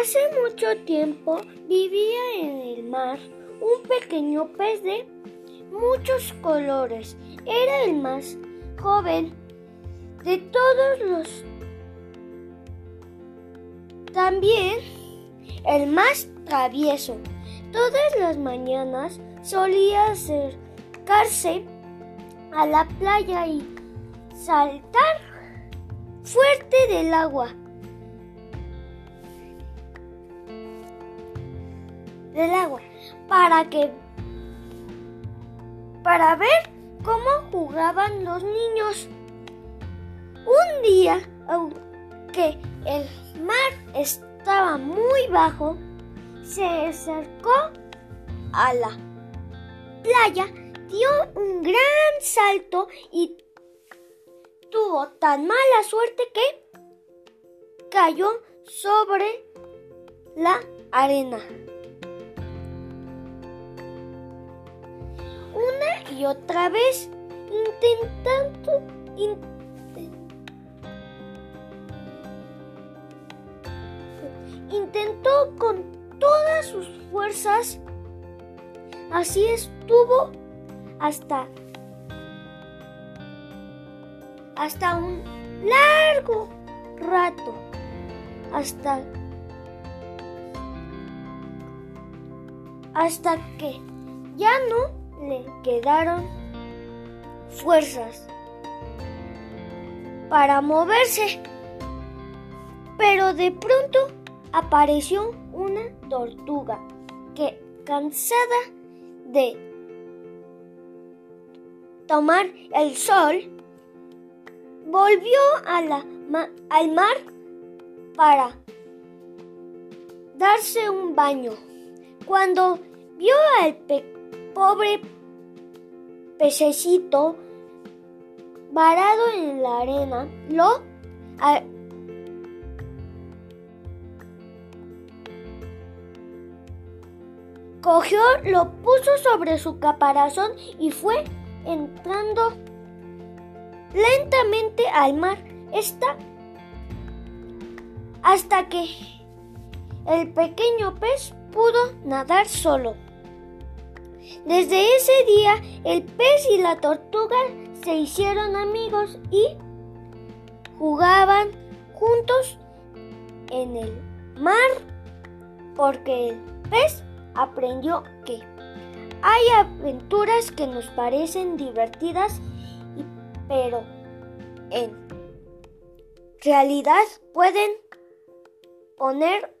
Hace mucho tiempo vivía en el mar un pequeño pez de muchos colores. Era el más joven de todos los... También el más travieso. Todas las mañanas solía acercarse a la playa y saltar fuerte del agua. Del agua para que para ver cómo jugaban los niños. Un día, aunque el mar estaba muy bajo, se acercó a la playa, dio un gran salto y tuvo tan mala suerte que cayó sobre la arena. Y otra vez intentando intentó con todas sus fuerzas. Así estuvo hasta hasta un largo rato, hasta hasta que ya no le quedaron fuerzas para moverse. Pero de pronto apareció una tortuga que, cansada de tomar el sol, volvió al mar para darse un baño. Cuando vio al pobre pececito varado en la arena, lo cogió, lo puso sobre su caparazón y fue entrando lentamente al mar esta, hasta que el pequeño pez pudo nadar solo. Desde ese día el pez y la tortuga se hicieron amigos y jugaban juntos en el mar porque el pez aprendió que hay aventuras que nos parecen divertidas pero en realidad pueden poner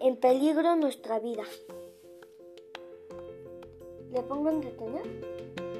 en peligro nuestra vida. 내방금 될 때는?